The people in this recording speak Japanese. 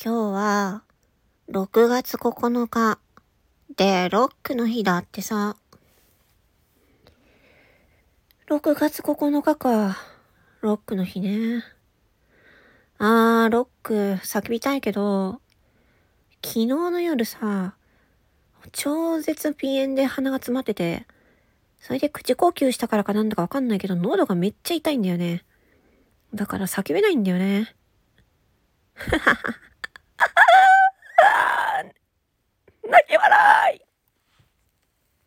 今日は6月9日でロックの日だってさ。6月9日か。ロックの日ね。あー、ロック叫びたいけど、昨日の夜さ、超絶鼻炎で鼻が詰まってて、それで口呼吸したからかなんだかわかんないけど、喉がめっちゃ痛いんだよね。だから叫べないんだよね。ははは泣き笑い。